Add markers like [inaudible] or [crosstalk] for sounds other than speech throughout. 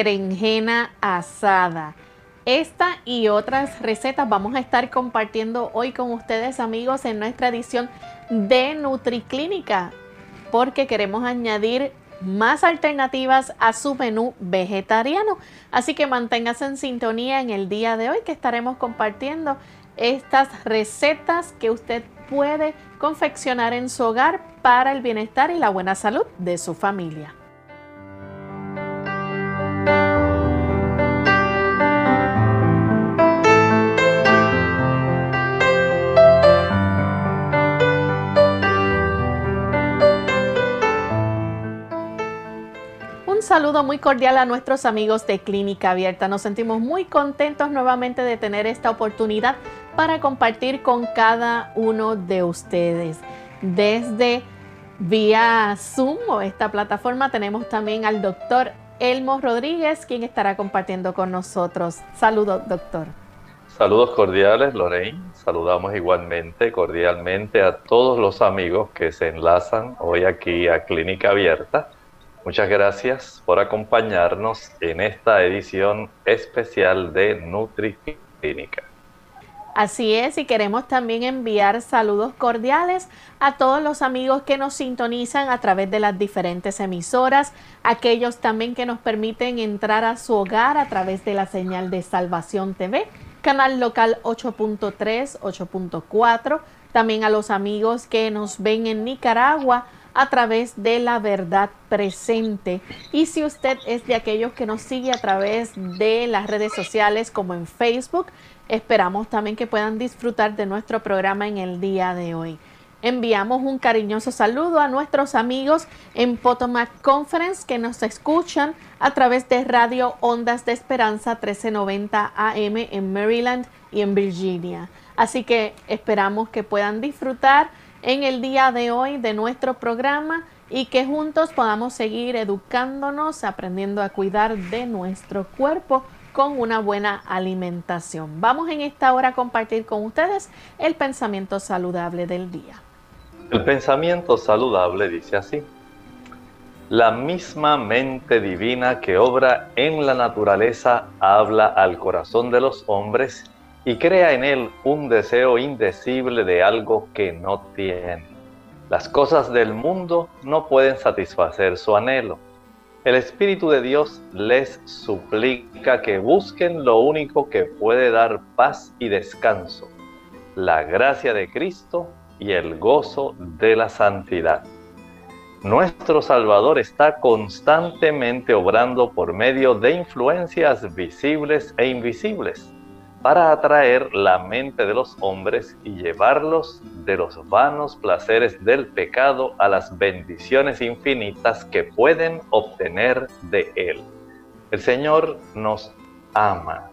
Berenjena asada. Esta y otras recetas vamos a estar compartiendo hoy con ustedes amigos en nuestra edición de NutriClínica porque queremos añadir más alternativas a su menú vegetariano. Así que manténgase en sintonía en el día de hoy que estaremos compartiendo estas recetas que usted puede confeccionar en su hogar para el bienestar y la buena salud de su familia. Saludo muy cordial a nuestros amigos de Clínica Abierta. Nos sentimos muy contentos nuevamente de tener esta oportunidad para compartir con cada uno de ustedes. Desde vía Zoom o esta plataforma tenemos también al doctor Elmo Rodríguez, quien estará compartiendo con nosotros. Saludos, doctor. Saludos cordiales, Lorraine. Saludamos igualmente, cordialmente a todos los amigos que se enlazan hoy aquí a Clínica Abierta Muchas gracias por acompañarnos en esta edición especial de NutriClínica. Así es, y queremos también enviar saludos cordiales a todos los amigos que nos sintonizan a través de las diferentes emisoras, aquellos también que nos permiten entrar a su hogar a través de la señal de Salvación TV, canal local 8.3, 8.4, también a los amigos que nos ven en Nicaragua a través de la verdad presente. Y si usted es de aquellos que nos sigue a través de las redes sociales como en Facebook, esperamos también que puedan disfrutar de nuestro programa en el día de hoy. Enviamos un cariñoso saludo a nuestros amigos en Potomac Conference que nos escuchan a través de Radio Ondas de Esperanza 1390 AM en Maryland y en Virginia. Así que esperamos que puedan disfrutar en el día de hoy de nuestro programa y que juntos podamos seguir educándonos, aprendiendo a cuidar de nuestro cuerpo con una buena alimentación. Vamos en esta hora a compartir con ustedes el pensamiento saludable del día. El pensamiento saludable dice así. La misma mente divina que obra en la naturaleza habla al corazón de los hombres y crea en él un deseo indecible de algo que no tiene. Las cosas del mundo no pueden satisfacer su anhelo. El Espíritu de Dios les suplica que busquen lo único que puede dar paz y descanso, la gracia de Cristo y el gozo de la santidad. Nuestro Salvador está constantemente obrando por medio de influencias visibles e invisibles para atraer la mente de los hombres y llevarlos de los vanos placeres del pecado a las bendiciones infinitas que pueden obtener de Él. El Señor nos ama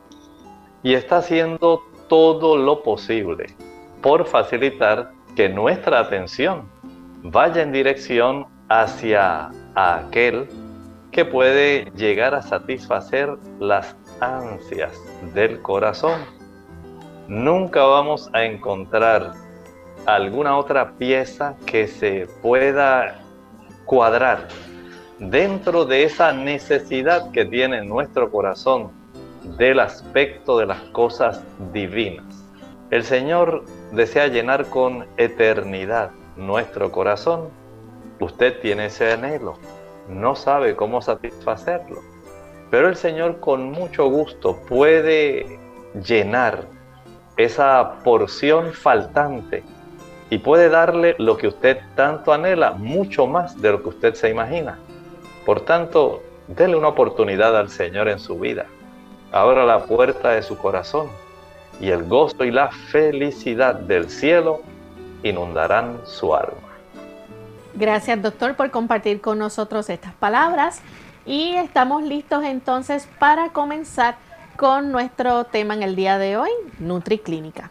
y está haciendo todo lo posible por facilitar que nuestra atención vaya en dirección hacia aquel que puede llegar a satisfacer las ansias del corazón. Nunca vamos a encontrar alguna otra pieza que se pueda cuadrar dentro de esa necesidad que tiene nuestro corazón del aspecto de las cosas divinas. El Señor desea llenar con eternidad nuestro corazón. Usted tiene ese anhelo, no sabe cómo satisfacerlo, pero el Señor con mucho gusto puede llenar esa porción faltante y puede darle lo que usted tanto anhela, mucho más de lo que usted se imagina. Por tanto, déle una oportunidad al Señor en su vida. Abra la puerta de su corazón y el gozo y la felicidad del cielo inundarán su alma. Gracias doctor por compartir con nosotros estas palabras y estamos listos entonces para comenzar con nuestro tema en el día de hoy, NutriClínica.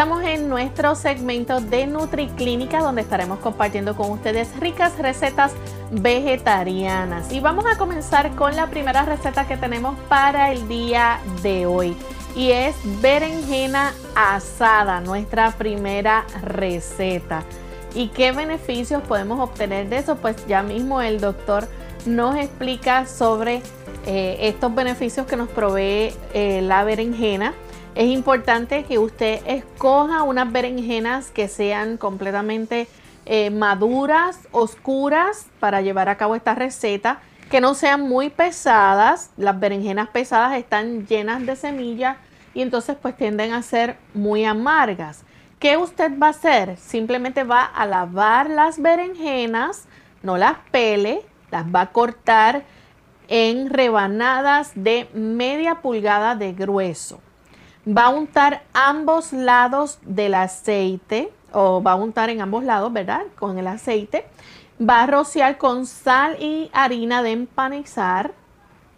Estamos en nuestro segmento de NutriClínica donde estaremos compartiendo con ustedes ricas recetas vegetarianas. Y vamos a comenzar con la primera receta que tenemos para el día de hoy. Y es berenjena asada, nuestra primera receta. ¿Y qué beneficios podemos obtener de eso? Pues ya mismo el doctor nos explica sobre eh, estos beneficios que nos provee eh, la berenjena. Es importante que usted escoja unas berenjenas que sean completamente eh, maduras, oscuras, para llevar a cabo esta receta, que no sean muy pesadas. Las berenjenas pesadas están llenas de semillas y entonces pues tienden a ser muy amargas. ¿Qué usted va a hacer? Simplemente va a lavar las berenjenas, no las pele, las va a cortar en rebanadas de media pulgada de grueso va a untar ambos lados del aceite o va a untar en ambos lados, ¿verdad? Con el aceite. Va a rociar con sal y harina de empanizar,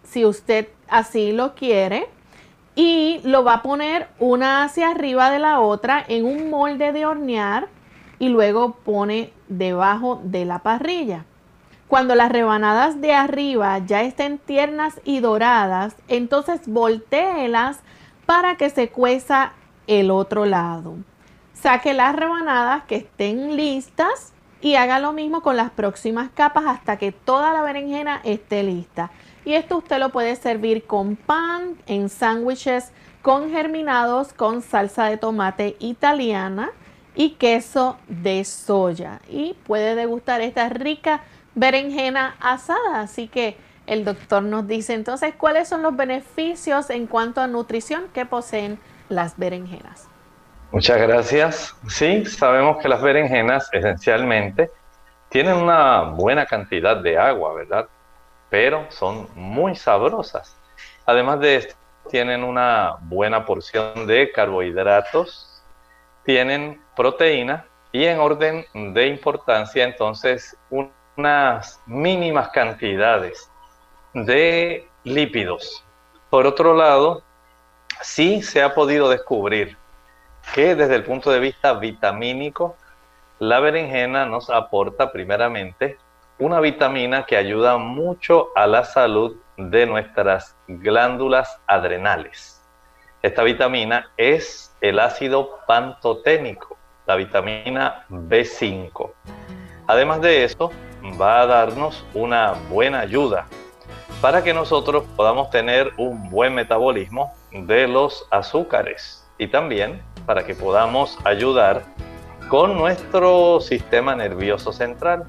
si usted así lo quiere. Y lo va a poner una hacia arriba de la otra en un molde de hornear y luego pone debajo de la parrilla. Cuando las rebanadas de arriba ya estén tiernas y doradas, entonces voltéelas para que se cueza el otro lado. Saque las rebanadas que estén listas y haga lo mismo con las próximas capas hasta que toda la berenjena esté lista. Y esto usted lo puede servir con pan, en sándwiches, con germinados, con salsa de tomate italiana y queso de soya. Y puede degustar esta rica berenjena asada. Así que el doctor nos dice entonces cuáles son los beneficios en cuanto a nutrición que poseen las berenjenas. Muchas gracias. Sí, sabemos que las berenjenas esencialmente tienen una buena cantidad de agua, ¿verdad? Pero son muy sabrosas. Además de esto, tienen una buena porción de carbohidratos, tienen proteína y en orden de importancia entonces unas mínimas cantidades de lípidos. Por otro lado, sí se ha podido descubrir que desde el punto de vista vitamínico, la berenjena nos aporta primeramente una vitamina que ayuda mucho a la salud de nuestras glándulas adrenales. Esta vitamina es el ácido pantoténico, la vitamina B5. Además de eso, va a darnos una buena ayuda para que nosotros podamos tener un buen metabolismo de los azúcares y también para que podamos ayudar con nuestro sistema nervioso central.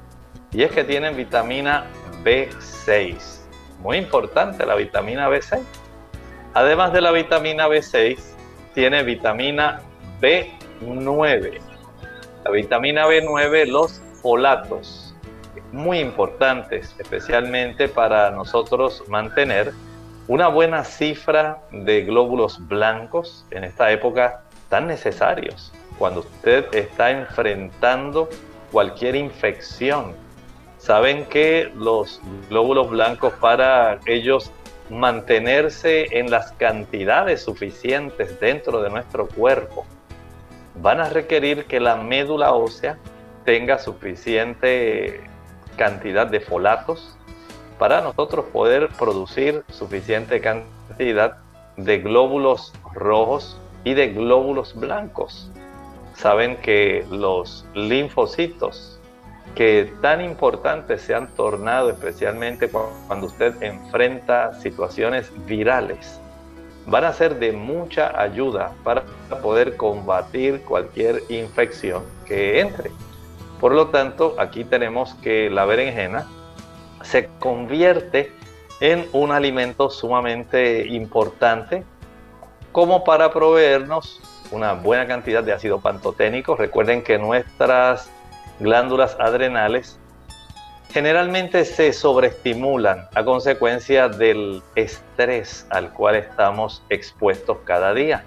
Y es que tienen vitamina B6. Muy importante la vitamina B6. Además de la vitamina B6, tiene vitamina B9. La vitamina B9, los folatos muy importantes, especialmente para nosotros mantener una buena cifra de glóbulos blancos en esta época tan necesarios, cuando usted está enfrentando cualquier infección. Saben que los glóbulos blancos para ellos mantenerse en las cantidades suficientes dentro de nuestro cuerpo van a requerir que la médula ósea tenga suficiente cantidad de folatos para nosotros poder producir suficiente cantidad de glóbulos rojos y de glóbulos blancos. Saben que los linfocitos, que tan importantes se han tornado especialmente cuando usted enfrenta situaciones virales, van a ser de mucha ayuda para poder combatir cualquier infección que entre. Por lo tanto, aquí tenemos que la berenjena se convierte en un alimento sumamente importante como para proveernos una buena cantidad de ácido pantoténico. Recuerden que nuestras glándulas adrenales generalmente se sobreestimulan a consecuencia del estrés al cual estamos expuestos cada día.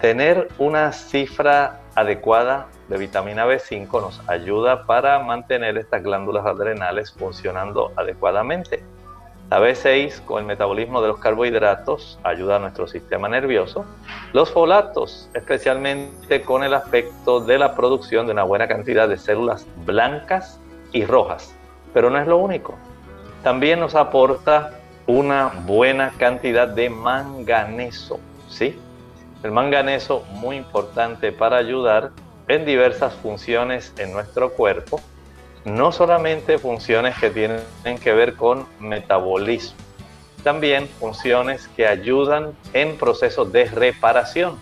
Tener una cifra adecuada de vitamina B5 nos ayuda para mantener estas glándulas adrenales funcionando adecuadamente. La B6 con el metabolismo de los carbohidratos ayuda a nuestro sistema nervioso. Los folatos, especialmente con el aspecto de la producción de una buena cantidad de células blancas y rojas. Pero no es lo único. También nos aporta una buena cantidad de manganeso, ¿sí? El manganeso muy importante para ayudar en diversas funciones en nuestro cuerpo no solamente funciones que tienen que ver con metabolismo, también funciones que ayudan en procesos de reparación.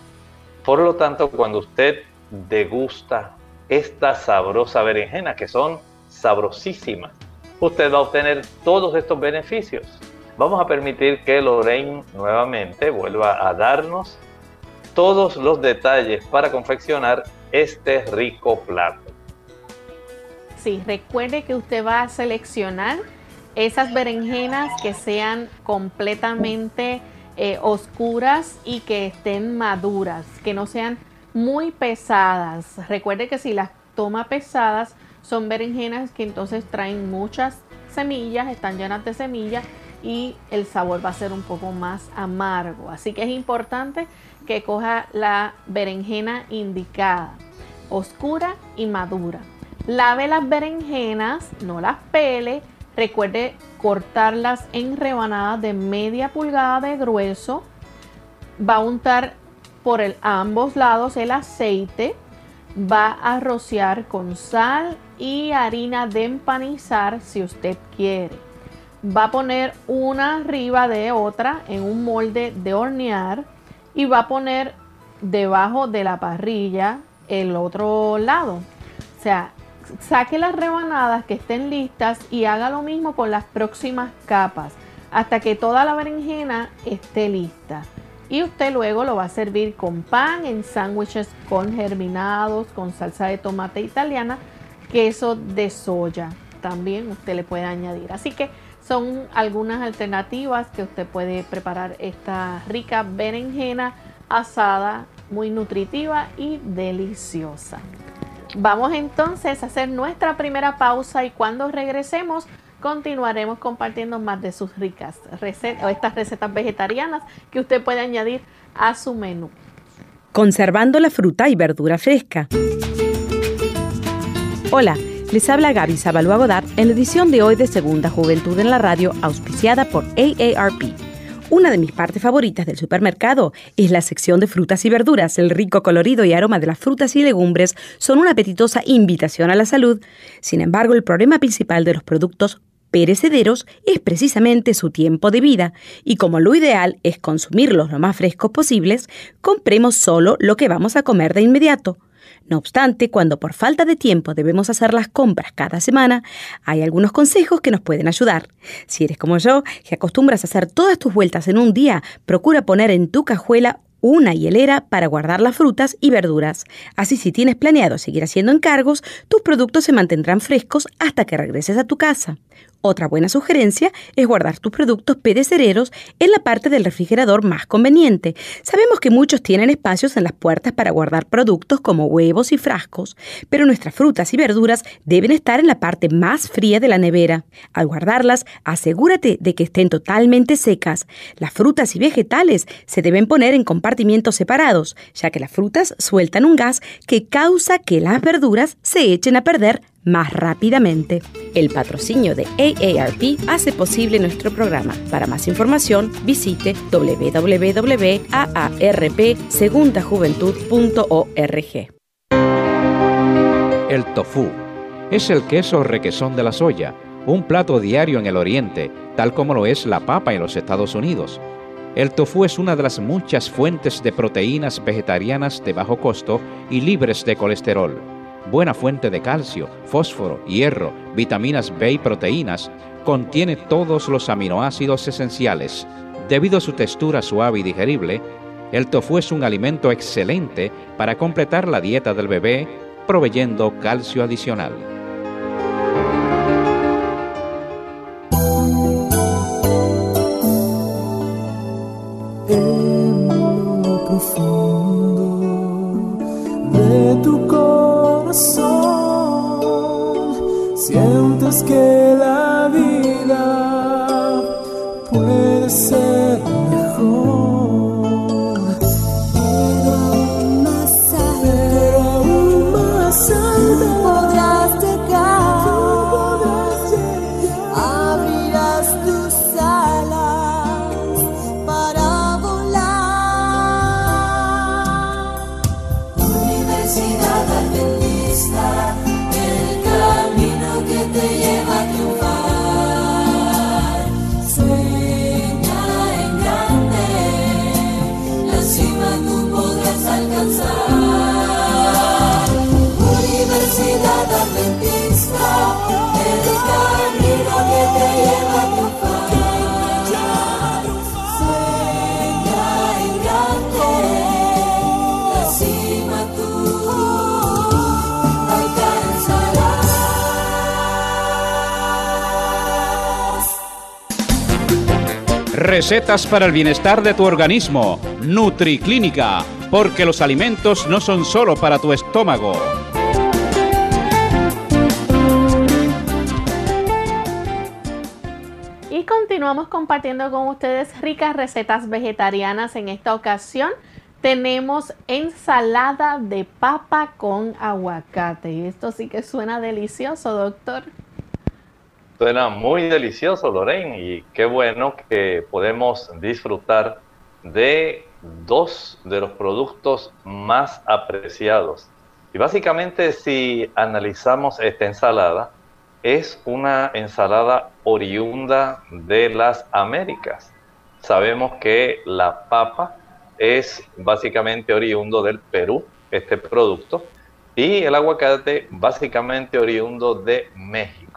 Por lo tanto, cuando usted degusta esta sabrosa berenjena, que son sabrosísimas, usted va a obtener todos estos beneficios. Vamos a permitir que Lorraine nuevamente vuelva a darnos todos los detalles para confeccionar este rico plato. Sí, recuerde que usted va a seleccionar esas berenjenas que sean completamente eh, oscuras y que estén maduras, que no sean muy pesadas. Recuerde que si las toma pesadas, son berenjenas que entonces traen muchas semillas, están llenas de semillas y el sabor va a ser un poco más amargo. Así que es importante que coja la berenjena indicada, oscura y madura. Lave las berenjenas, no las pele. Recuerde cortarlas en rebanadas de media pulgada de grueso. Va a untar por ambos lados el aceite. Va a rociar con sal y harina de empanizar si usted quiere. Va a poner una arriba de otra en un molde de hornear y va a poner debajo de la parrilla el otro lado. O sea, saque las rebanadas que estén listas y haga lo mismo con las próximas capas hasta que toda la berenjena esté lista. Y usted luego lo va a servir con pan, en sándwiches con germinados, con salsa de tomate italiana, queso de soya. También usted le puede añadir. Así que son algunas alternativas que usted puede preparar esta rica berenjena asada, muy nutritiva y deliciosa. Vamos entonces a hacer nuestra primera pausa y cuando regresemos continuaremos compartiendo más de sus ricas recetas o estas recetas vegetarianas que usted puede añadir a su menú. Conservando la fruta y verdura fresca. Hola, les habla Gaby Zabalúa Godard en la edición de hoy de Segunda Juventud en la Radio, auspiciada por AARP. Una de mis partes favoritas del supermercado es la sección de frutas y verduras. El rico colorido y aroma de las frutas y legumbres son una apetitosa invitación a la salud. Sin embargo, el problema principal de los productos perecederos es precisamente su tiempo de vida, y como lo ideal es consumirlos lo más frescos posibles, compremos solo lo que vamos a comer de inmediato. No obstante, cuando por falta de tiempo debemos hacer las compras cada semana, hay algunos consejos que nos pueden ayudar. Si eres como yo, que acostumbras a hacer todas tus vueltas en un día, procura poner en tu cajuela una hielera para guardar las frutas y verduras. Así si tienes planeado seguir haciendo encargos, tus productos se mantendrán frescos hasta que regreses a tu casa. Otra buena sugerencia es guardar tus productos perecederos en la parte del refrigerador más conveniente. Sabemos que muchos tienen espacios en las puertas para guardar productos como huevos y frascos, pero nuestras frutas y verduras deben estar en la parte más fría de la nevera. Al guardarlas, asegúrate de que estén totalmente secas. Las frutas y vegetales se deben poner en compartimientos separados, ya que las frutas sueltan un gas que causa que las verduras se echen a perder más rápidamente. El patrocinio de AARP hace posible nuestro programa. Para más información, visite www.aarpsegundajuventud.org. El tofu es el queso requesón de la soya, un plato diario en el Oriente, tal como lo es la papa en los Estados Unidos. El tofu es una de las muchas fuentes de proteínas vegetarianas de bajo costo y libres de colesterol buena fuente de calcio, fósforo, hierro, vitaminas B y proteínas, contiene todos los aminoácidos esenciales. Debido a su textura suave y digerible, el tofu es un alimento excelente para completar la dieta del bebé, proveyendo calcio adicional. Sientes que la Recetas para el bienestar de tu organismo. NutriClínica, porque los alimentos no son solo para tu estómago. Y continuamos compartiendo con ustedes ricas recetas vegetarianas. En esta ocasión tenemos ensalada de papa con aguacate. Esto sí que suena delicioso, doctor. Suena muy delicioso, Lorraine, y qué bueno que podemos disfrutar de dos de los productos más apreciados. Y básicamente si analizamos esta ensalada, es una ensalada oriunda de las Américas. Sabemos que la papa es básicamente oriundo del Perú, este producto, y el aguacate básicamente oriundo de México.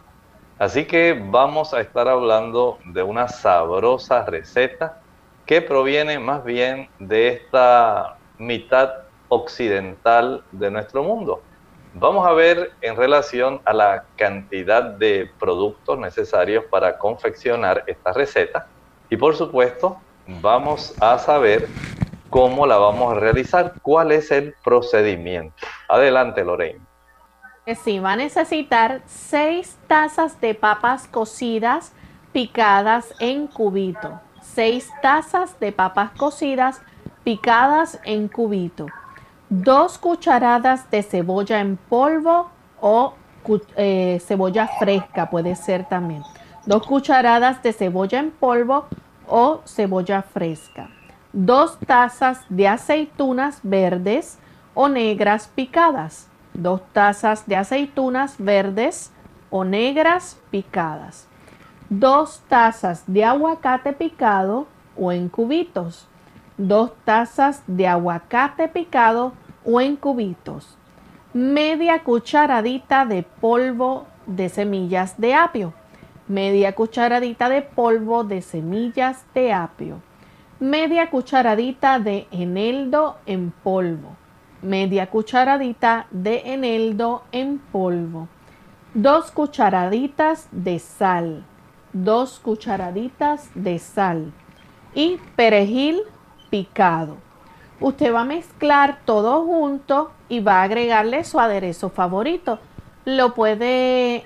Así que vamos a estar hablando de una sabrosa receta que proviene más bien de esta mitad occidental de nuestro mundo. Vamos a ver en relación a la cantidad de productos necesarios para confeccionar esta receta y por supuesto vamos a saber cómo la vamos a realizar, cuál es el procedimiento. Adelante, Lorraine. Sí, va a necesitar 6 tazas de papas cocidas picadas en cubito. 6 tazas de papas cocidas picadas en cubito. 2 cucharadas de cebolla en polvo o eh, cebolla fresca puede ser también. 2 cucharadas de cebolla en polvo o cebolla fresca. 2 tazas de aceitunas verdes o negras picadas 2 tazas de aceitunas verdes o negras picadas, 2 tazas de aguacate picado o en cubitos, 2 tazas de aguacate picado o en cubitos, media cucharadita de polvo de semillas de apio, media cucharadita de polvo de semillas de apio, media cucharadita de eneldo en polvo, media cucharadita de eneldo en polvo, dos cucharaditas de sal, dos cucharaditas de sal y perejil picado. Usted va a mezclar todo junto y va a agregarle su aderezo favorito. Lo puede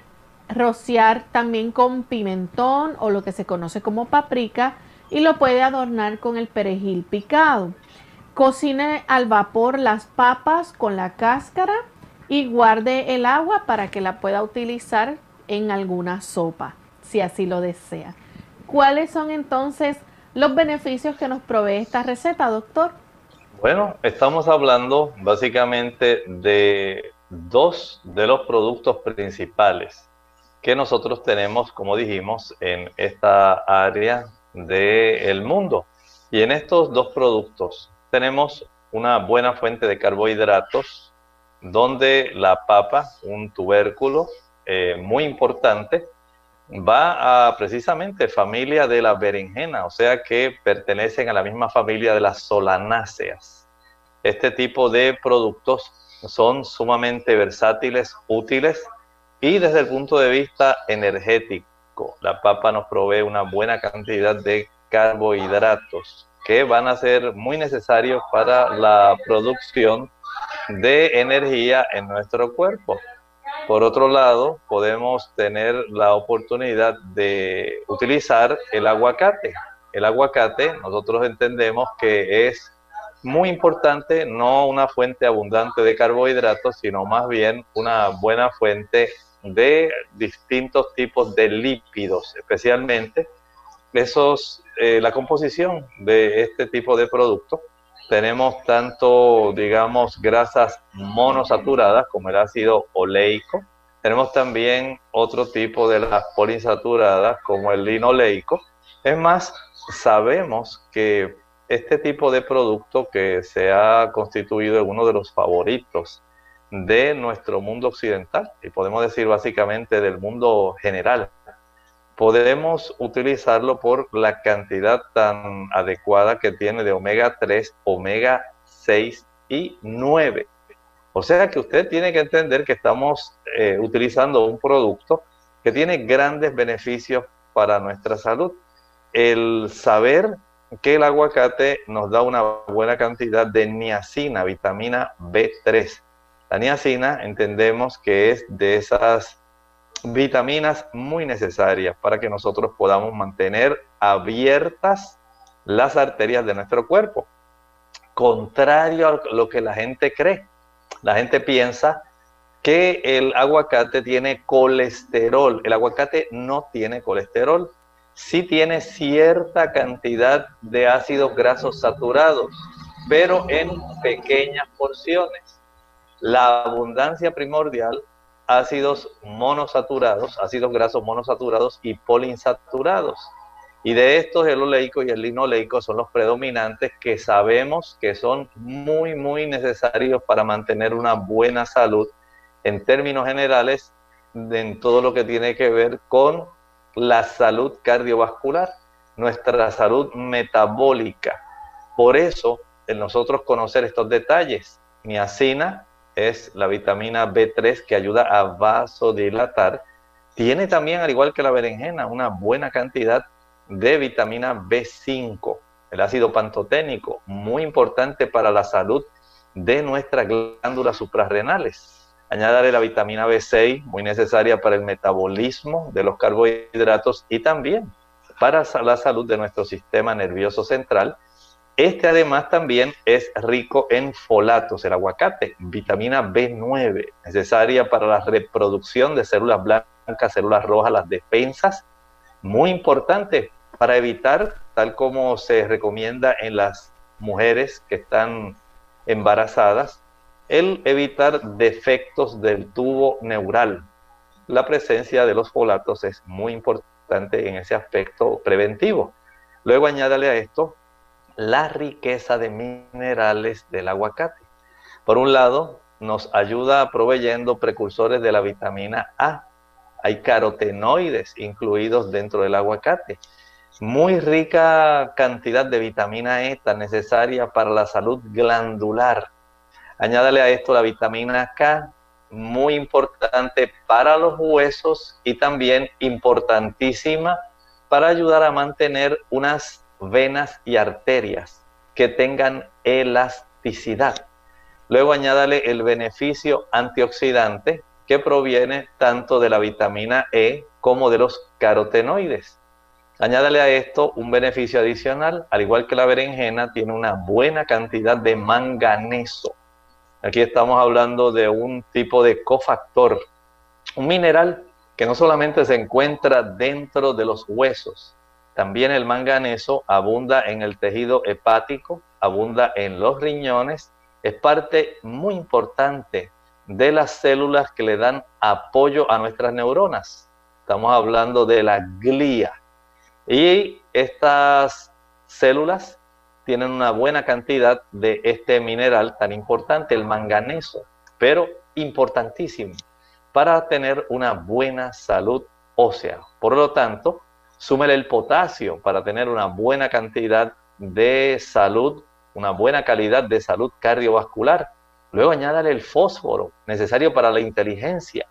rociar también con pimentón o lo que se conoce como paprika y lo puede adornar con el perejil picado. Cocine al vapor las papas con la cáscara y guarde el agua para que la pueda utilizar en alguna sopa, si así lo desea. ¿Cuáles son entonces los beneficios que nos provee esta receta, doctor? Bueno, estamos hablando básicamente de dos de los productos principales que nosotros tenemos, como dijimos, en esta área del mundo. Y en estos dos productos tenemos una buena fuente de carbohidratos, donde la papa, un tubérculo eh, muy importante, va a precisamente familia de la berenjena, o sea que pertenecen a la misma familia de las solanáceas. Este tipo de productos son sumamente versátiles, útiles y desde el punto de vista energético la papa nos provee una buena cantidad de carbohidratos que van a ser muy necesarios para la producción de energía en nuestro cuerpo. Por otro lado, podemos tener la oportunidad de utilizar el aguacate. El aguacate nosotros entendemos que es muy importante, no una fuente abundante de carbohidratos, sino más bien una buena fuente de distintos tipos de lípidos, especialmente esos, eh, la composición de este tipo de productos. Tenemos tanto, digamos, grasas monosaturadas como el ácido oleico. Tenemos también otro tipo de las poliinsaturadas como el linoleico. Es más, sabemos que este tipo de producto que se ha constituido en uno de los favoritos de nuestro mundo occidental y podemos decir básicamente del mundo general. Podemos utilizarlo por la cantidad tan adecuada que tiene de omega 3, omega 6 y 9. O sea que usted tiene que entender que estamos eh, utilizando un producto que tiene grandes beneficios para nuestra salud. El saber que el aguacate nos da una buena cantidad de niacina, vitamina B3, la niacina entendemos que es de esas vitaminas muy necesarias para que nosotros podamos mantener abiertas las arterias de nuestro cuerpo. Contrario a lo que la gente cree. La gente piensa que el aguacate tiene colesterol. El aguacate no tiene colesterol. Sí tiene cierta cantidad de ácidos grasos saturados, pero en pequeñas porciones la abundancia primordial, ácidos monosaturados, ácidos grasos monosaturados y poliinsaturados. Y de estos el oleico y el linoleico son los predominantes que sabemos que son muy, muy necesarios para mantener una buena salud en términos generales en todo lo que tiene que ver con la salud cardiovascular, nuestra salud metabólica. Por eso, en nosotros conocer estos detalles, niacina, es la vitamina B3 que ayuda a vasodilatar. Tiene también, al igual que la berenjena, una buena cantidad de vitamina B5, el ácido pantoténico, muy importante para la salud de nuestras glándulas suprarrenales. Añadirle la vitamina B6, muy necesaria para el metabolismo de los carbohidratos y también para la salud de nuestro sistema nervioso central este además también es rico en folatos, el aguacate, vitamina B9, necesaria para la reproducción de células blancas, células rojas, las defensas, muy importante para evitar, tal como se recomienda en las mujeres que están embarazadas, el evitar defectos del tubo neural. La presencia de los folatos es muy importante en ese aspecto preventivo. Luego añádale a esto la riqueza de minerales del aguacate. Por un lado, nos ayuda proveyendo precursores de la vitamina A. Hay carotenoides incluidos dentro del aguacate. muy rica cantidad de vitamina E tan necesaria para la salud glandular. Añádale a esto la vitamina K, muy importante para los huesos y también importantísima para ayudar a mantener unas venas y arterias que tengan elasticidad. Luego añádale el beneficio antioxidante que proviene tanto de la vitamina E como de los carotenoides. Añádale a esto un beneficio adicional, al igual que la berenjena, tiene una buena cantidad de manganeso. Aquí estamos hablando de un tipo de cofactor, un mineral que no solamente se encuentra dentro de los huesos, también el manganeso abunda en el tejido hepático, abunda en los riñones, es parte muy importante de las células que le dan apoyo a nuestras neuronas. Estamos hablando de la glía. Y estas células tienen una buena cantidad de este mineral tan importante, el manganeso, pero importantísimo para tener una buena salud ósea. Por lo tanto, súmele el potasio para tener una buena cantidad de salud, una buena calidad de salud cardiovascular. Luego añádale el fósforo necesario para la inteligencia.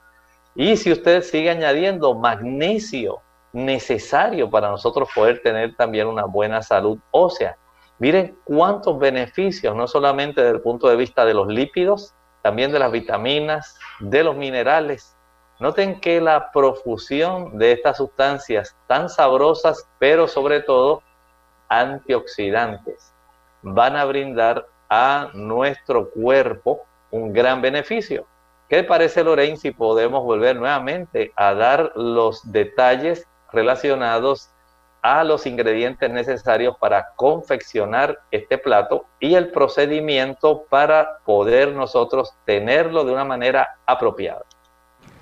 Y si usted sigue añadiendo magnesio necesario para nosotros poder tener también una buena salud ósea. Miren cuántos beneficios, no solamente desde el punto de vista de los lípidos, también de las vitaminas, de los minerales. Noten que la profusión de estas sustancias tan sabrosas, pero sobre todo antioxidantes, van a brindar a nuestro cuerpo un gran beneficio. ¿Qué parece, Lorraine, si podemos volver nuevamente a dar los detalles relacionados a los ingredientes necesarios para confeccionar este plato y el procedimiento para poder nosotros tenerlo de una manera apropiada.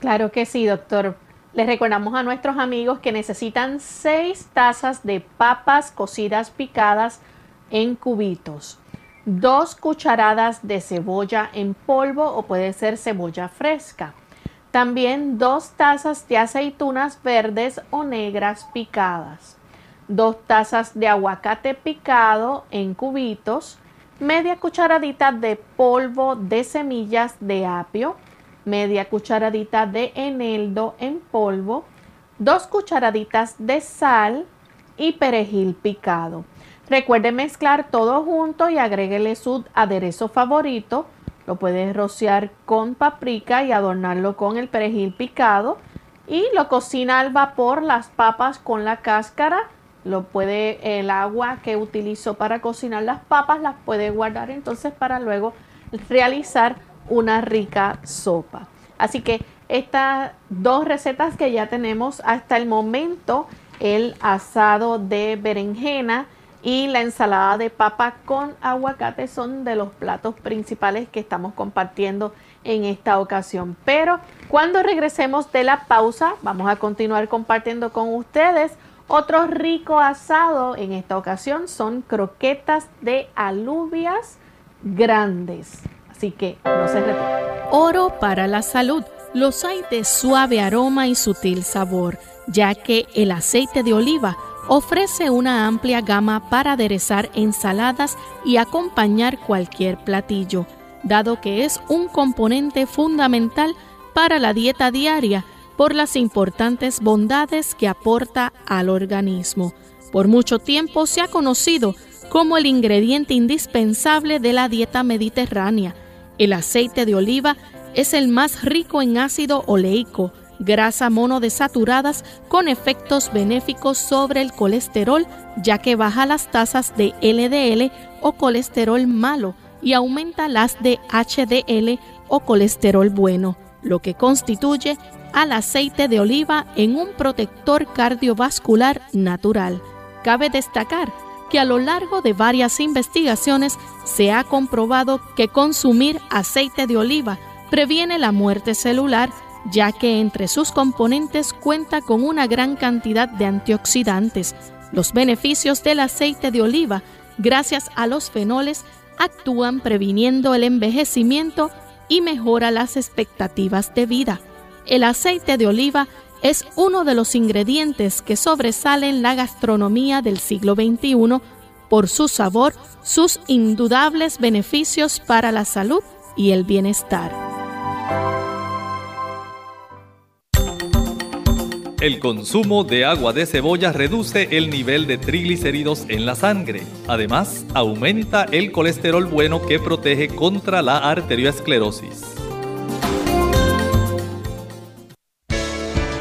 Claro que sí, doctor. Les recordamos a nuestros amigos que necesitan seis tazas de papas cocidas picadas en cubitos, dos cucharadas de cebolla en polvo o puede ser cebolla fresca, también dos tazas de aceitunas verdes o negras picadas, dos tazas de aguacate picado en cubitos, media cucharadita de polvo de semillas de apio, media cucharadita de eneldo en polvo, dos cucharaditas de sal y perejil picado. Recuerde mezclar todo junto y agréguele su aderezo favorito. Lo puedes rociar con paprika y adornarlo con el perejil picado. Y lo cocina al vapor las papas con la cáscara lo puede, el agua que utilizo para cocinar las papas las puede guardar entonces para luego realizar una rica sopa. Así que estas dos recetas que ya tenemos hasta el momento, el asado de berenjena y la ensalada de papa con aguacate son de los platos principales que estamos compartiendo en esta ocasión. Pero cuando regresemos de la pausa, vamos a continuar compartiendo con ustedes otro rico asado en esta ocasión son croquetas de alubias grandes. Así que no se retire. Oro para la salud. Los hay de suave aroma y sutil sabor, ya que el aceite de oliva ofrece una amplia gama para aderezar ensaladas y acompañar cualquier platillo, dado que es un componente fundamental para la dieta diaria por las importantes bondades que aporta al organismo. Por mucho tiempo se ha conocido como el ingrediente indispensable de la dieta mediterránea. El aceite de oliva es el más rico en ácido oleico, grasa monodesaturadas con efectos benéficos sobre el colesterol, ya que baja las tasas de LDL o colesterol malo y aumenta las de HDL o colesterol bueno, lo que constituye al aceite de oliva en un protector cardiovascular natural. Cabe destacar que a lo largo de varias investigaciones se ha comprobado que consumir aceite de oliva previene la muerte celular, ya que entre sus componentes cuenta con una gran cantidad de antioxidantes. Los beneficios del aceite de oliva, gracias a los fenoles, actúan previniendo el envejecimiento y mejora las expectativas de vida. El aceite de oliva es uno de los ingredientes que sobresalen la gastronomía del siglo XXI por su sabor, sus indudables beneficios para la salud y el bienestar. El consumo de agua de cebolla reduce el nivel de triglicéridos en la sangre. Además, aumenta el colesterol bueno que protege contra la arteriosclerosis.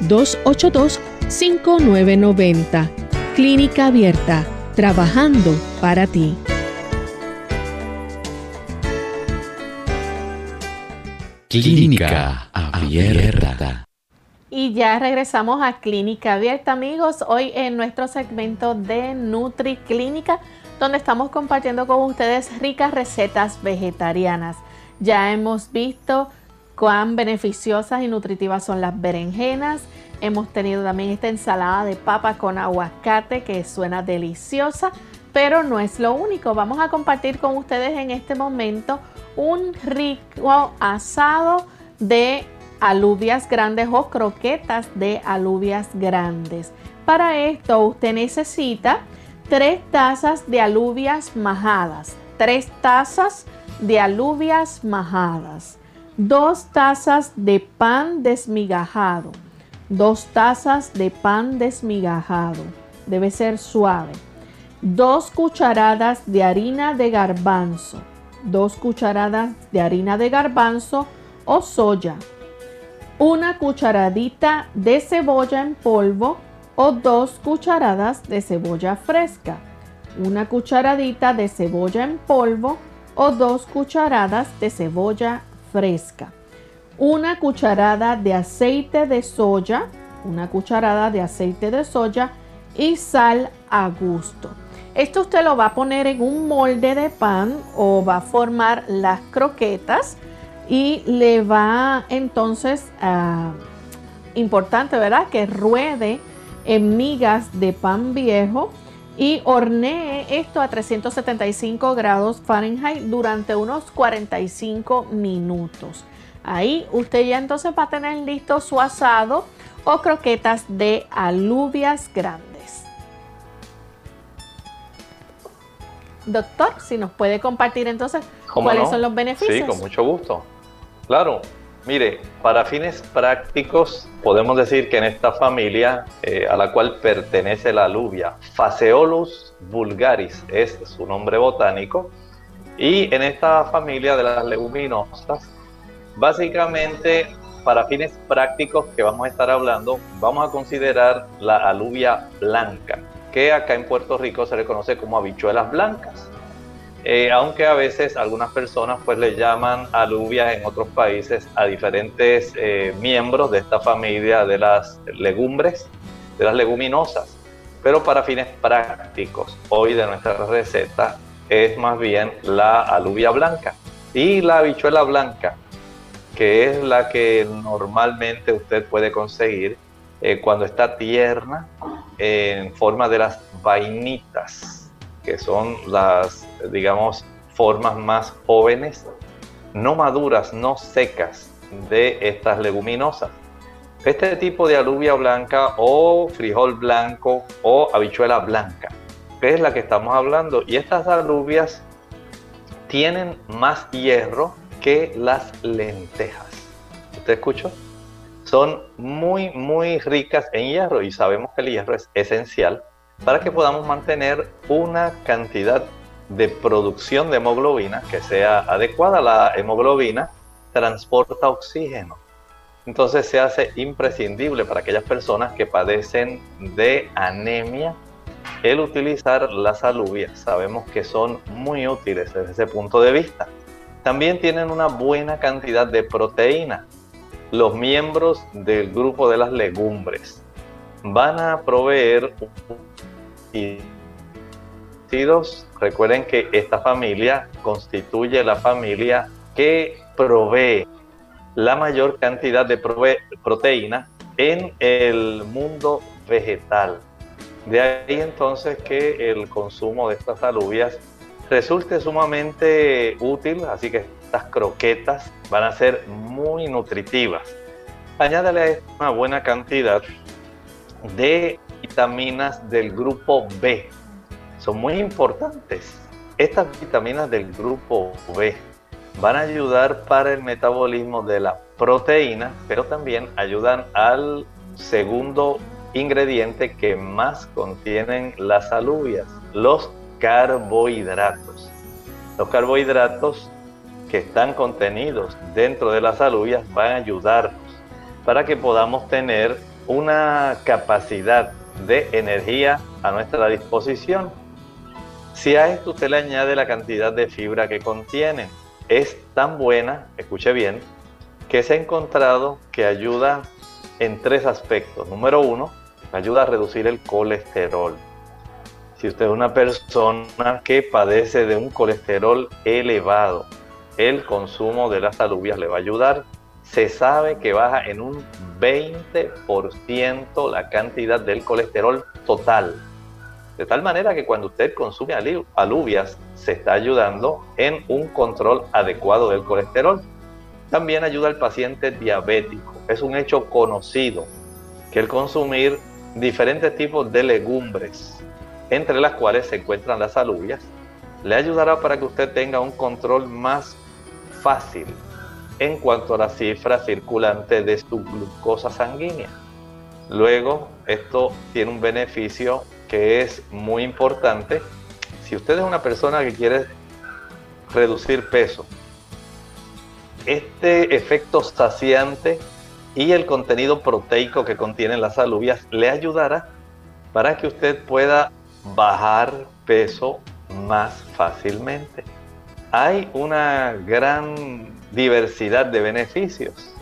787-282-5990. Clínica Abierta, trabajando para ti. Clínica Abierta. Y ya regresamos a Clínica Abierta, amigos. Hoy en nuestro segmento de Nutri Clínica, donde estamos compartiendo con ustedes ricas recetas vegetarianas. Ya hemos visto cuán beneficiosas y nutritivas son las berenjenas. Hemos tenido también esta ensalada de papa con aguacate que suena deliciosa, pero no es lo único. Vamos a compartir con ustedes en este momento un rico asado de alubias grandes o croquetas de alubias grandes. Para esto usted necesita 3 tazas de alubias majadas, 3 tazas de alubias majadas, 2 tazas de pan desmigajado, 2 tazas de pan desmigajado, debe ser suave, 2 cucharadas de harina de garbanzo, 2 cucharadas de harina de garbanzo o soya, una cucharadita de cebolla en polvo o dos cucharadas de cebolla fresca, una cucharadita de cebolla en polvo o dos cucharadas de cebolla fresca, una cucharada de aceite de soya, una cucharada de aceite de soya y sal a gusto. Esto usted lo va a poner en un molde de pan o va a formar las croquetas y le va entonces, a importante, ¿verdad? Que ruede en migas de pan viejo y hornee esto a 375 grados Fahrenheit durante unos 45 minutos. Ahí usted ya entonces va a tener listo su asado o croquetas de alubias grandes. Doctor, si nos puede compartir entonces cuáles son los beneficios. Sí, con mucho gusto. Claro, mire, para fines prácticos podemos decir que en esta familia eh, a la cual pertenece la alubia, Faseolus vulgaris es su nombre botánico, y en esta familia de las leguminosas, básicamente para fines prácticos que vamos a estar hablando, vamos a considerar la alubia blanca, que acá en Puerto Rico se le conoce como habichuelas blancas. Eh, aunque a veces algunas personas pues le llaman alubias en otros países a diferentes eh, miembros de esta familia de las legumbres, de las leguminosas. Pero para fines prácticos, hoy de nuestra receta es más bien la alubia blanca y la habichuela blanca, que es la que normalmente usted puede conseguir eh, cuando está tierna en forma de las vainitas que son las, digamos, formas más jóvenes, no maduras, no secas de estas leguminosas. Este tipo de alubia blanca o frijol blanco o habichuela blanca, es la que estamos hablando, y estas alubias tienen más hierro que las lentejas. ¿Usted escuchó? Son muy, muy ricas en hierro y sabemos que el hierro es esencial para que podamos mantener una cantidad de producción de hemoglobina que sea adecuada. La hemoglobina transporta oxígeno. Entonces se hace imprescindible para aquellas personas que padecen de anemia el utilizar las alubias. Sabemos que son muy útiles desde ese punto de vista. También tienen una buena cantidad de proteína. Los miembros del grupo de las legumbres van a proveer Recuerden que esta familia constituye la familia que provee la mayor cantidad de proteína en el mundo vegetal. De ahí entonces que el consumo de estas alubias resulte sumamente útil, así que estas croquetas van a ser muy nutritivas. Añádale a esto una buena cantidad de vitaminas del grupo B. Son muy importantes. Estas vitaminas del grupo B van a ayudar para el metabolismo de la proteína, pero también ayudan al segundo ingrediente que más contienen las alubias, los carbohidratos. Los carbohidratos que están contenidos dentro de las alubias van a ayudarnos para que podamos tener una capacidad de energía a nuestra disposición. Si a esto usted le añade la cantidad de fibra que contienen, es tan buena, escuche bien, que se ha encontrado que ayuda en tres aspectos. Número uno, ayuda a reducir el colesterol. Si usted es una persona que padece de un colesterol elevado, el consumo de las alubias le va a ayudar. Se sabe que baja en un 20% la cantidad del colesterol total. De tal manera que cuando usted consume alubias, se está ayudando en un control adecuado del colesterol. También ayuda al paciente diabético. Es un hecho conocido que el consumir diferentes tipos de legumbres, entre las cuales se encuentran las alubias, le ayudará para que usted tenga un control más fácil en cuanto a la cifra circulante de su glucosa sanguínea. Luego, esto tiene un beneficio que es muy importante. Si usted es una persona que quiere reducir peso, este efecto saciante y el contenido proteico que contienen las alubias le ayudará para que usted pueda bajar peso más fácilmente. Hay una gran diversidad de beneficios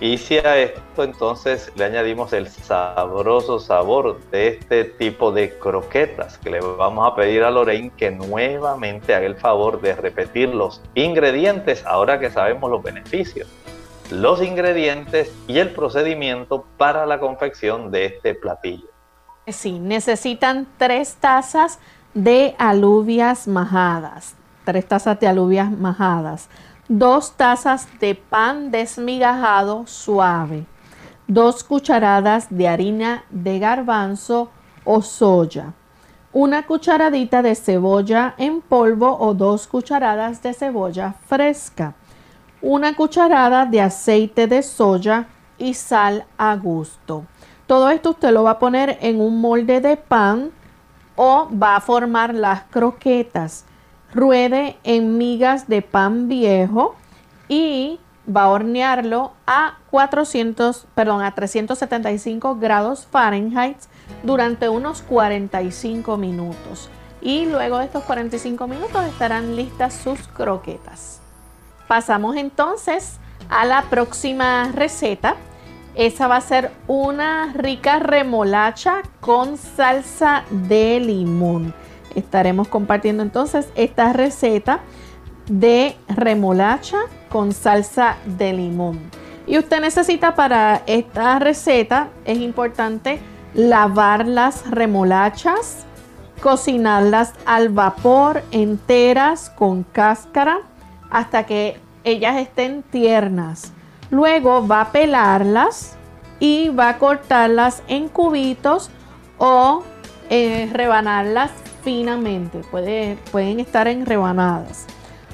y si a esto entonces le añadimos el sabroso sabor de este tipo de croquetas, que le vamos a pedir a Lorraine que nuevamente haga el favor de repetir los ingredientes ahora que sabemos los beneficios, los ingredientes y el procedimiento para la confección de este platillo. Sí, necesitan tres tazas de alubias majadas, tres tazas de alubias majadas 2 tazas de pan desmigajado suave, 2 cucharadas de harina de garbanzo o soya, una cucharadita de cebolla en polvo o 2 cucharadas de cebolla fresca, una cucharada de aceite de soya y sal a gusto. Todo esto usted lo va a poner en un molde de pan o va a formar las croquetas ruede en migas de pan viejo y va a hornearlo a 400, perdón, a 375 grados Fahrenheit durante unos 45 minutos. Y luego de estos 45 minutos estarán listas sus croquetas. Pasamos entonces a la próxima receta. Esa va a ser una rica remolacha con salsa de limón estaremos compartiendo entonces esta receta de remolacha con salsa de limón. Y usted necesita para esta receta, es importante lavar las remolachas, cocinarlas al vapor enteras con cáscara hasta que ellas estén tiernas. Luego va a pelarlas y va a cortarlas en cubitos o eh, rebanarlas finamente, puede, pueden estar en rebanadas.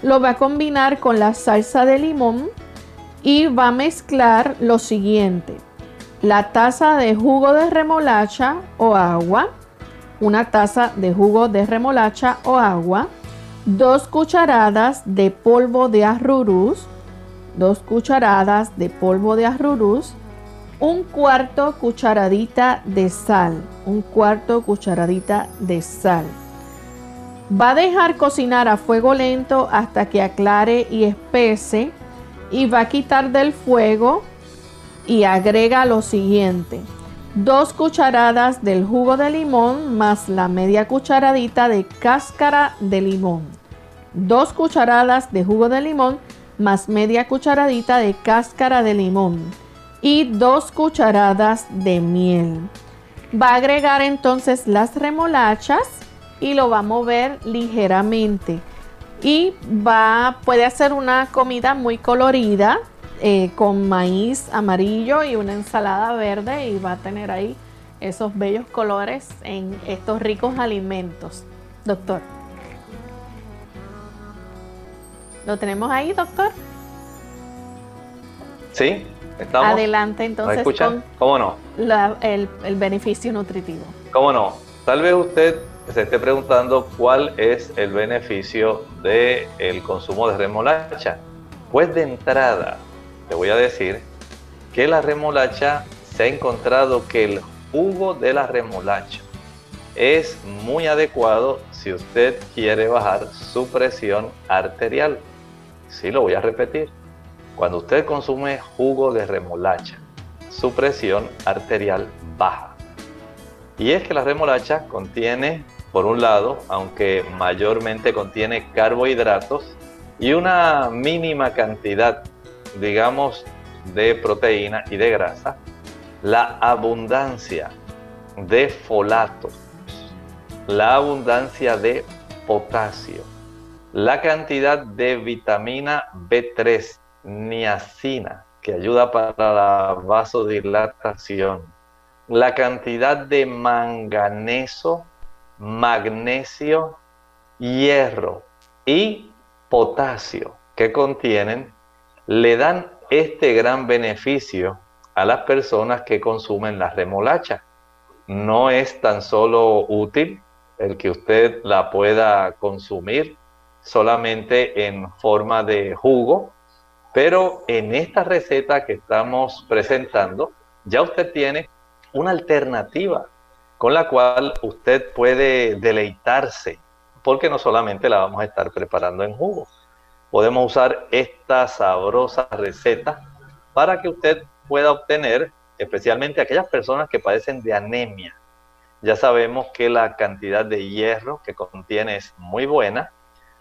Lo va a combinar con la salsa de limón y va a mezclar lo siguiente. La taza de jugo de remolacha o agua, una taza de jugo de remolacha o agua, dos cucharadas de polvo de arrurús, dos cucharadas de polvo de arrurús, un cuarto cucharadita de sal, un cuarto cucharadita de sal. Va a dejar cocinar a fuego lento hasta que aclare y espese y va a quitar del fuego y agrega lo siguiente. 2 cucharadas del jugo de limón más la media cucharadita de cáscara de limón. 2 cucharadas de jugo de limón más media cucharadita de cáscara de limón y 2 cucharadas de miel. Va a agregar entonces las remolachas y lo va a mover ligeramente. Y va, puede hacer una comida muy colorida eh, con maíz amarillo y una ensalada verde y va a tener ahí esos bellos colores en estos ricos alimentos. Doctor. ¿Lo tenemos ahí, doctor? Sí, estamos. Adelante entonces con ¿Cómo no? el, el beneficio nutritivo. ¿Cómo no? Tal vez usted se esté preguntando cuál es el beneficio del el consumo de remolacha. Pues de entrada, te voy a decir que la remolacha se ha encontrado que el jugo de la remolacha es muy adecuado si usted quiere bajar su presión arterial. Sí, lo voy a repetir. Cuando usted consume jugo de remolacha, su presión arterial baja. Y es que la remolacha contiene por un lado, aunque mayormente contiene carbohidratos y una mínima cantidad, digamos, de proteína y de grasa, la abundancia de folato, la abundancia de potasio, la cantidad de vitamina B3, niacina, que ayuda para la vasodilatación, la cantidad de manganeso magnesio, hierro y potasio que contienen le dan este gran beneficio a las personas que consumen la remolacha. No es tan solo útil el que usted la pueda consumir solamente en forma de jugo, pero en esta receta que estamos presentando ya usted tiene una alternativa con la cual usted puede deleitarse, porque no solamente la vamos a estar preparando en jugo. Podemos usar esta sabrosa receta para que usted pueda obtener, especialmente aquellas personas que padecen de anemia. Ya sabemos que la cantidad de hierro que contiene es muy buena,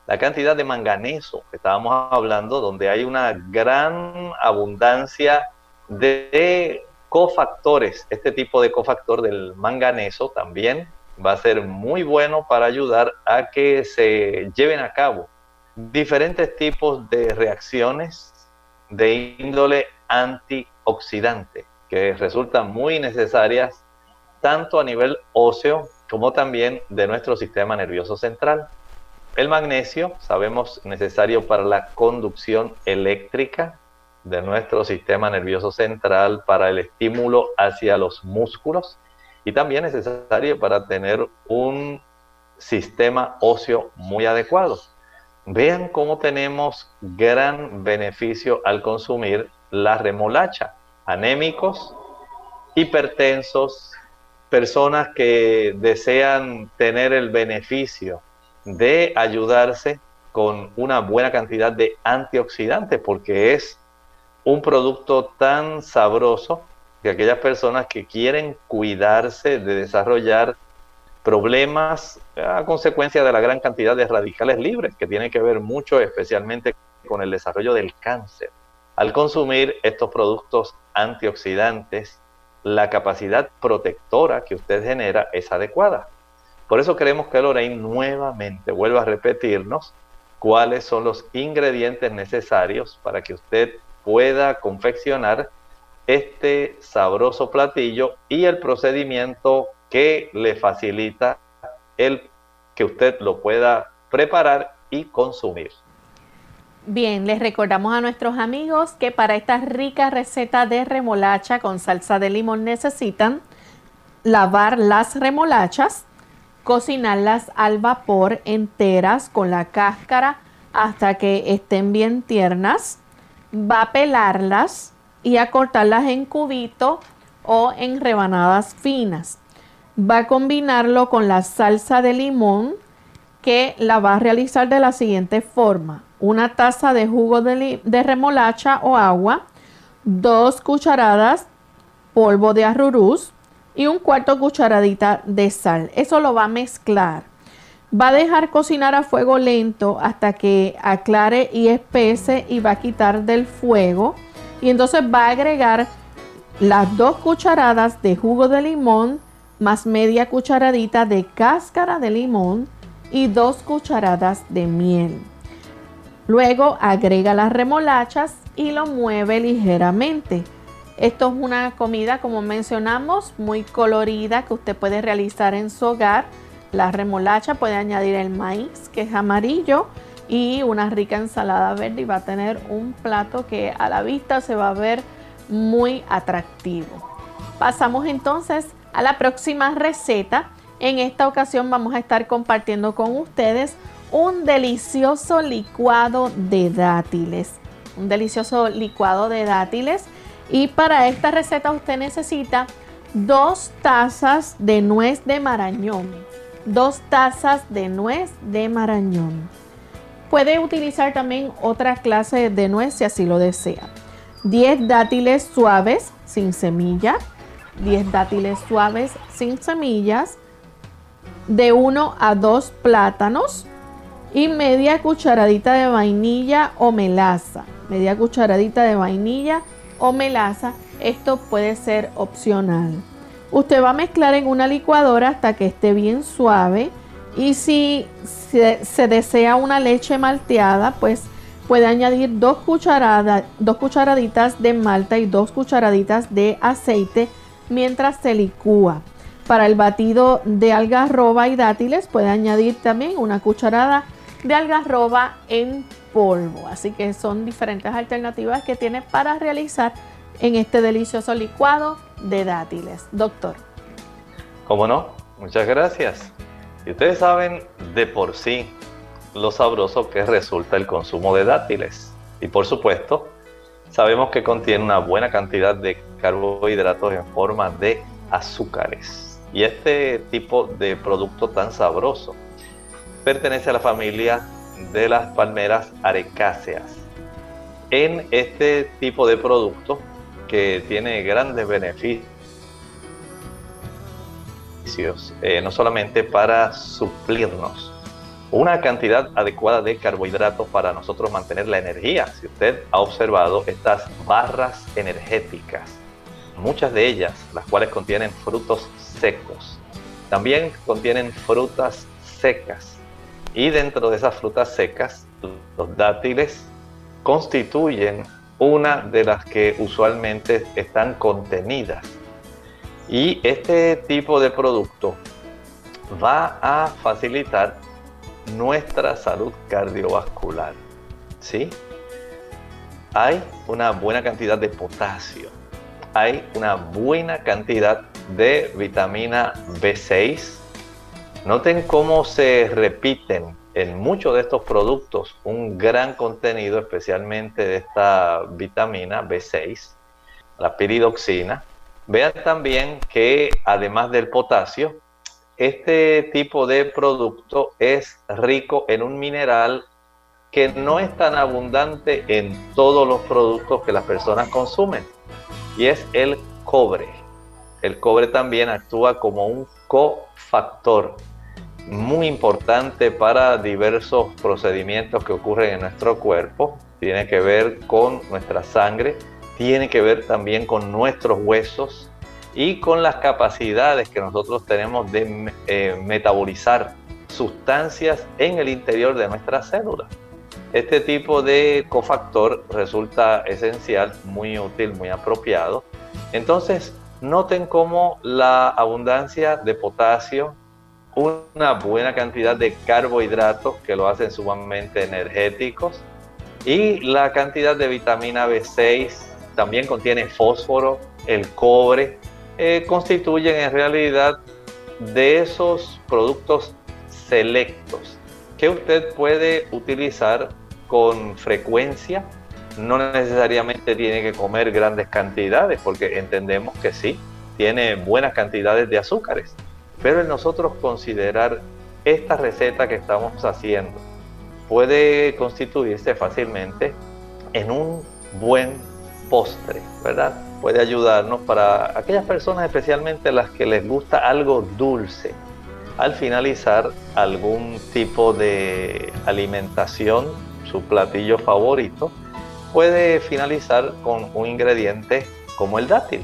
la cantidad de manganeso que estábamos hablando, donde hay una gran abundancia de cofactores. Este tipo de cofactor del manganeso también va a ser muy bueno para ayudar a que se lleven a cabo diferentes tipos de reacciones de índole antioxidante que resultan muy necesarias tanto a nivel óseo como también de nuestro sistema nervioso central. El magnesio, sabemos, necesario para la conducción eléctrica, de nuestro sistema nervioso central para el estímulo hacia los músculos y también es necesario para tener un sistema óseo muy adecuado. Vean cómo tenemos gran beneficio al consumir la remolacha. Anémicos, hipertensos, personas que desean tener el beneficio de ayudarse con una buena cantidad de antioxidantes, porque es un producto tan sabroso que aquellas personas que quieren cuidarse de desarrollar problemas a consecuencia de la gran cantidad de radicales libres, que tiene que ver mucho especialmente con el desarrollo del cáncer. Al consumir estos productos antioxidantes, la capacidad protectora que usted genera es adecuada. Por eso queremos que Lorraine nuevamente vuelva a repetirnos cuáles son los ingredientes necesarios para que usted pueda confeccionar este sabroso platillo y el procedimiento que le facilita el que usted lo pueda preparar y consumir. Bien, les recordamos a nuestros amigos que para esta rica receta de remolacha con salsa de limón necesitan lavar las remolachas, cocinarlas al vapor enteras con la cáscara hasta que estén bien tiernas, va a pelarlas y a cortarlas en cubito o en rebanadas finas. Va a combinarlo con la salsa de limón que la va a realizar de la siguiente forma. Una taza de jugo de, de remolacha o agua, dos cucharadas polvo de arrurús, y un cuarto cucharadita de sal. Eso lo va a mezclar. Va a dejar cocinar a fuego lento hasta que aclare y espese y va a quitar del fuego. Y entonces va a agregar las dos cucharadas de jugo de limón más media cucharadita de cáscara de limón y dos cucharadas de miel. Luego agrega las remolachas y lo mueve ligeramente. Esto es una comida, como mencionamos, muy colorida que usted puede realizar en su hogar. La remolacha puede añadir el maíz, que es amarillo, y una rica ensalada verde y va a tener un plato que a la vista se va a ver muy atractivo. Pasamos entonces a la próxima receta. En esta ocasión vamos a estar compartiendo con ustedes un delicioso licuado de dátiles. Un delicioso licuado de dátiles. Y para esta receta usted necesita dos tazas de nuez de marañón. Dos tazas de nuez de marañón. Puede utilizar también otra clase de nuez si así lo desea. 10 dátiles suaves sin semilla, 10 dátiles suaves sin semillas, de 1 a 2 plátanos y media cucharadita de vainilla o melaza. Media cucharadita de vainilla o melaza. Esto puede ser opcional. Usted va a mezclar en una licuadora hasta que esté bien suave y si se, se desea una leche malteada, pues puede añadir dos, cucharadas, dos cucharaditas de malta y dos cucharaditas de aceite mientras se licúa. Para el batido de algarroba y dátiles puede añadir también una cucharada de algarroba en polvo. Así que son diferentes alternativas que tiene para realizar en este delicioso licuado de dátiles. Doctor. ¿Cómo no? Muchas gracias. Y ustedes saben de por sí lo sabroso que resulta el consumo de dátiles. Y por supuesto, sabemos que contiene una buena cantidad de carbohidratos en forma de azúcares. Y este tipo de producto tan sabroso pertenece a la familia de las palmeras arecáceas. En este tipo de producto que tiene grandes beneficios, eh, no solamente para suplirnos una cantidad adecuada de carbohidratos para nosotros mantener la energía. Si usted ha observado estas barras energéticas, muchas de ellas, las cuales contienen frutos secos, también contienen frutas secas. Y dentro de esas frutas secas, los dátiles constituyen una de las que usualmente están contenidas. Y este tipo de producto va a facilitar nuestra salud cardiovascular. ¿Sí? Hay una buena cantidad de potasio, hay una buena cantidad de vitamina B6. Noten cómo se repiten en muchos de estos productos un gran contenido, especialmente de esta vitamina B6, la piridoxina. Vean también que además del potasio, este tipo de producto es rico en un mineral que no es tan abundante en todos los productos que las personas consumen y es el cobre. El cobre también actúa como un cofactor muy importante para diversos procedimientos que ocurren en nuestro cuerpo. Tiene que ver con nuestra sangre, tiene que ver también con nuestros huesos, y con las capacidades que nosotros tenemos de eh, metabolizar sustancias en el interior de nuestras células. Este tipo de cofactor resulta esencial, muy útil, muy apropiado. Entonces, noten cómo la abundancia de potasio, una buena cantidad de carbohidratos que lo hacen sumamente energéticos y la cantidad de vitamina B6 también contiene fósforo, el cobre, eh, constituyen en realidad de esos productos selectos que usted puede utilizar con frecuencia. No necesariamente tiene que comer grandes cantidades porque entendemos que sí, tiene buenas cantidades de azúcares. Pero en nosotros considerar esta receta que estamos haciendo puede constituirse fácilmente en un buen postre, ¿verdad? puede ayudarnos para aquellas personas especialmente las que les gusta algo dulce. Al finalizar algún tipo de alimentación, su platillo favorito, puede finalizar con un ingrediente como el dátil.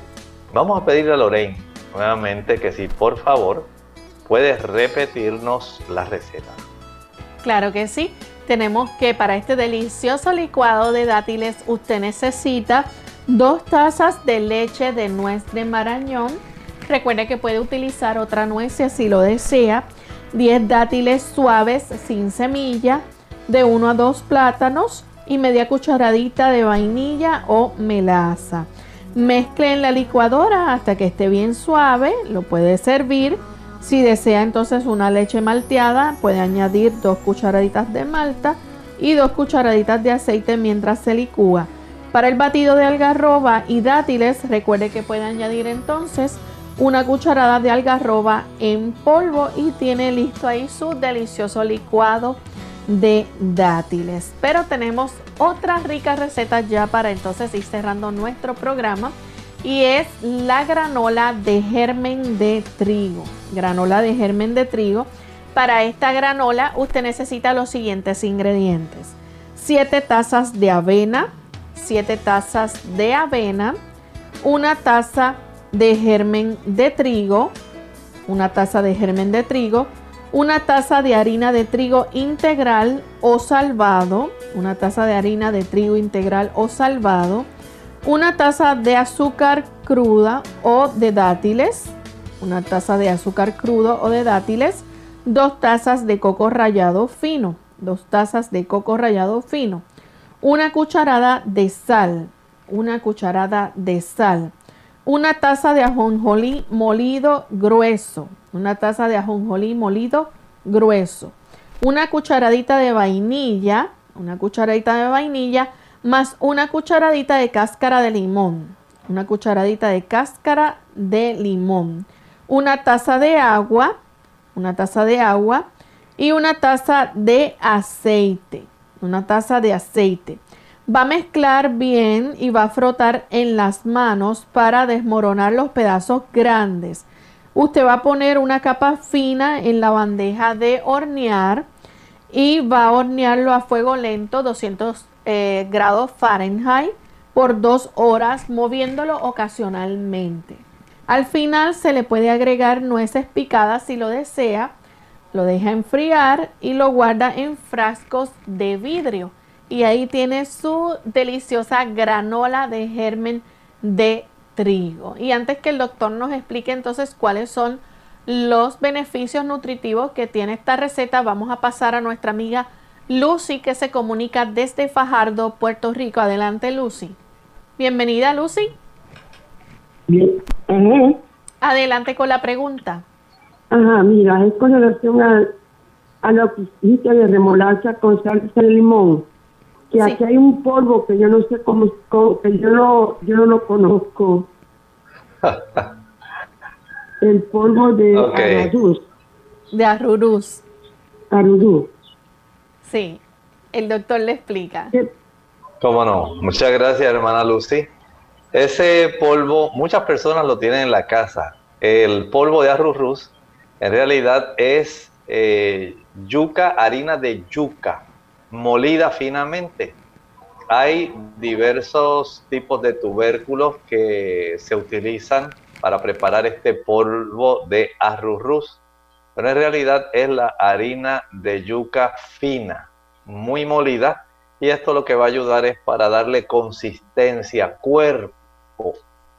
Vamos a pedirle a Lorraine nuevamente que si por favor puedes repetirnos la receta. Claro que sí. Tenemos que para este delicioso licuado de dátiles usted necesita dos tazas de leche de nuez de marañón. Recuerde que puede utilizar otra nuez si lo desea. 10 dátiles suaves sin semilla, de 1 a 2 plátanos y media cucharadita de vainilla o melaza. Mezcle en la licuadora hasta que esté bien suave, lo puede servir. Si desea entonces una leche malteada, puede añadir dos cucharaditas de malta y dos cucharaditas de aceite mientras se licúa. Para el batido de algarroba y dátiles, recuerde que puede añadir entonces una cucharada de algarroba en polvo y tiene listo ahí su delicioso licuado de dátiles. Pero tenemos otra rica receta ya para entonces ir cerrando nuestro programa y es la granola de germen de trigo. Granola de germen de trigo. Para esta granola usted necesita los siguientes ingredientes. 7 tazas de avena, 7 tazas de avena, una taza de germen de trigo, una taza de germen de trigo, una taza de harina de trigo integral o salvado, una taza de harina de trigo integral o salvado, una taza de azúcar cruda o de dátiles, una taza de azúcar crudo o de dátiles, dos tazas de coco rallado fino, dos tazas de coco rallado fino, una cucharada de sal, una cucharada de sal, una taza de ajonjolí molido grueso, una taza de ajonjolí molido grueso, una cucharadita de vainilla, una cucharadita de vainilla, más una cucharadita de cáscara de limón, una cucharadita de cáscara de limón, una taza de agua, una taza de agua y una taza de aceite, una taza de aceite. Va a mezclar bien y va a frotar en las manos para desmoronar los pedazos grandes. Usted va a poner una capa fina en la bandeja de hornear y va a hornearlo a fuego lento, 200 eh, grados Fahrenheit, por dos horas, moviéndolo ocasionalmente. Al final se le puede agregar nueces picadas si lo desea, lo deja enfriar y lo guarda en frascos de vidrio. Y ahí tiene su deliciosa granola de germen de trigo. Y antes que el doctor nos explique entonces cuáles son los beneficios nutritivos que tiene esta receta, vamos a pasar a nuestra amiga Lucy que se comunica desde Fajardo, Puerto Rico. Adelante Lucy. Bienvenida Lucy. Bien. Adelante con la pregunta. Ajá, mira, es con relación a, a la de remolacha con salsa de limón que aquí hay un polvo que yo no sé cómo, que yo no, yo no lo conozco. [laughs] el polvo de arrurús. De arrurús. Arrurús. Sí, el doctor le explica. Cómo no. Muchas gracias, hermana Lucy. Ese polvo, muchas personas lo tienen en la casa. El polvo de arrurús en realidad es eh, yuca, harina de yuca molida finamente. Hay diversos tipos de tubérculos que se utilizan para preparar este polvo de arrurrus, pero en realidad es la harina de yuca fina, muy molida, y esto lo que va a ayudar es para darle consistencia, cuerpo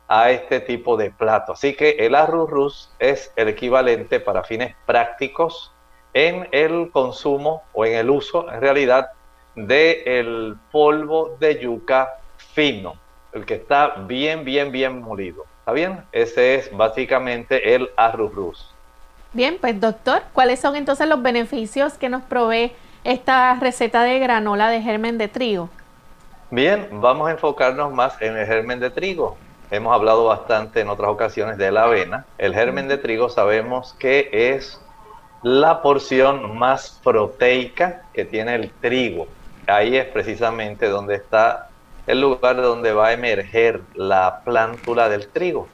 a este tipo de plato. Así que el arrurrus es el equivalente para fines prácticos en el consumo o en el uso, en realidad, del el polvo de yuca fino, el que está bien, bien, bien molido. ¿Está bien? Ese es básicamente el arrurrus. Bien, pues doctor, ¿cuáles son entonces los beneficios que nos provee esta receta de granola de germen de trigo? Bien, vamos a enfocarnos más en el germen de trigo. Hemos hablado bastante en otras ocasiones de la avena. El germen de trigo sabemos que es la porción más proteica que tiene el trigo. Ahí es precisamente donde está el lugar donde va a emerger la plántula del trigo.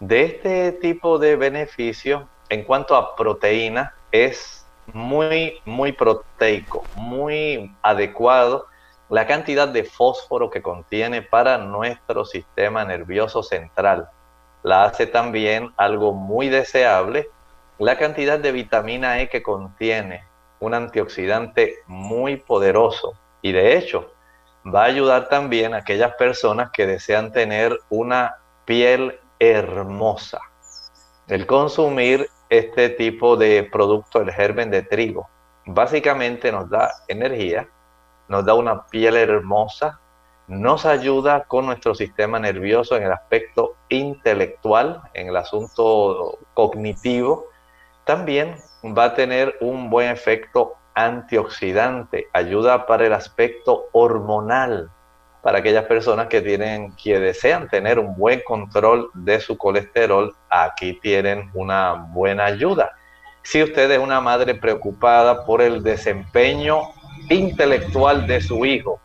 De este tipo de beneficio, en cuanto a proteína, es muy, muy proteico, muy adecuado la cantidad de fósforo que contiene para nuestro sistema nervioso central. La hace también algo muy deseable la cantidad de vitamina E que contiene, un antioxidante muy poderoso y de hecho va a ayudar también a aquellas personas que desean tener una piel hermosa. El consumir este tipo de producto, el germen de trigo, básicamente nos da energía, nos da una piel hermosa, nos ayuda con nuestro sistema nervioso en el aspecto intelectual, en el asunto cognitivo. También va a tener un buen efecto antioxidante, ayuda para el aspecto hormonal, para aquellas personas que tienen, que desean tener un buen control de su colesterol, aquí tienen una buena ayuda. Si usted es una madre preocupada por el desempeño intelectual de su hijo,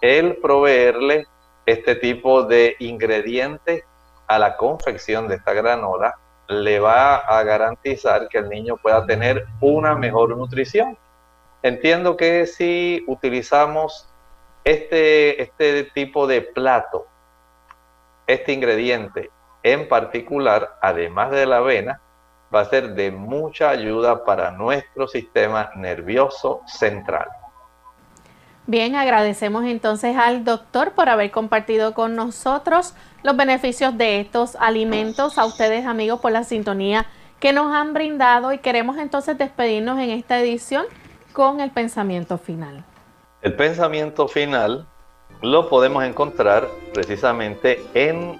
el proveerle este tipo de ingredientes a la confección de esta granola le va a garantizar que el niño pueda tener una mejor nutrición. Entiendo que si utilizamos este, este tipo de plato, este ingrediente en particular, además de la avena, va a ser de mucha ayuda para nuestro sistema nervioso central. Bien, agradecemos entonces al doctor por haber compartido con nosotros los beneficios de estos alimentos, a ustedes amigos por la sintonía que nos han brindado y queremos entonces despedirnos en esta edición con el pensamiento final. El pensamiento final lo podemos encontrar precisamente en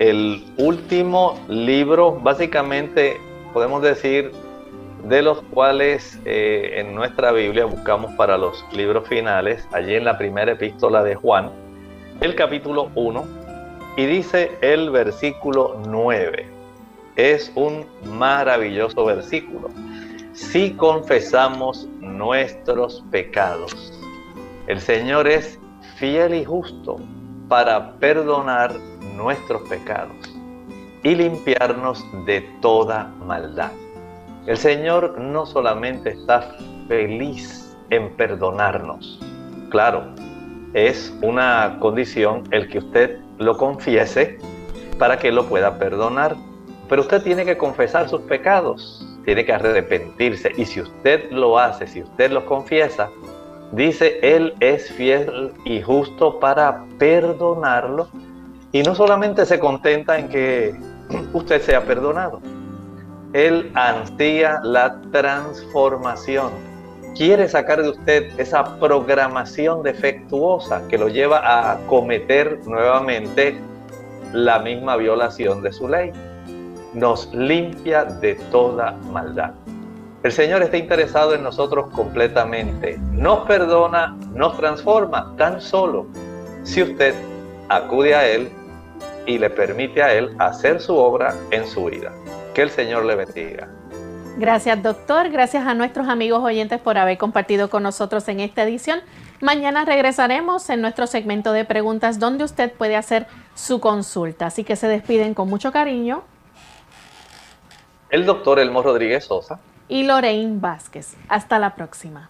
el último libro, básicamente podemos decir de los cuales eh, en nuestra Biblia buscamos para los libros finales, allí en la primera epístola de Juan, el capítulo 1, y dice el versículo 9. Es un maravilloso versículo. Si confesamos nuestros pecados, el Señor es fiel y justo para perdonar nuestros pecados y limpiarnos de toda maldad. El Señor no solamente está feliz en perdonarnos, claro, es una condición el que usted lo confiese para que lo pueda perdonar, pero usted tiene que confesar sus pecados, tiene que arrepentirse y si usted lo hace, si usted lo confiesa, dice, Él es fiel y justo para perdonarlo y no solamente se contenta en que usted sea perdonado, él ansía la transformación. Quiere sacar de usted esa programación defectuosa que lo lleva a cometer nuevamente la misma violación de su ley. Nos limpia de toda maldad. El Señor está interesado en nosotros completamente. Nos perdona, nos transforma tan solo si usted acude a Él y le permite a Él hacer su obra en su vida. Que el Señor le bendiga. Gracias, doctor. Gracias a nuestros amigos oyentes por haber compartido con nosotros en esta edición. Mañana regresaremos en nuestro segmento de preguntas donde usted puede hacer su consulta. Así que se despiden con mucho cariño. El doctor Elmo Rodríguez Sosa. Y Lorraine Vázquez. Hasta la próxima.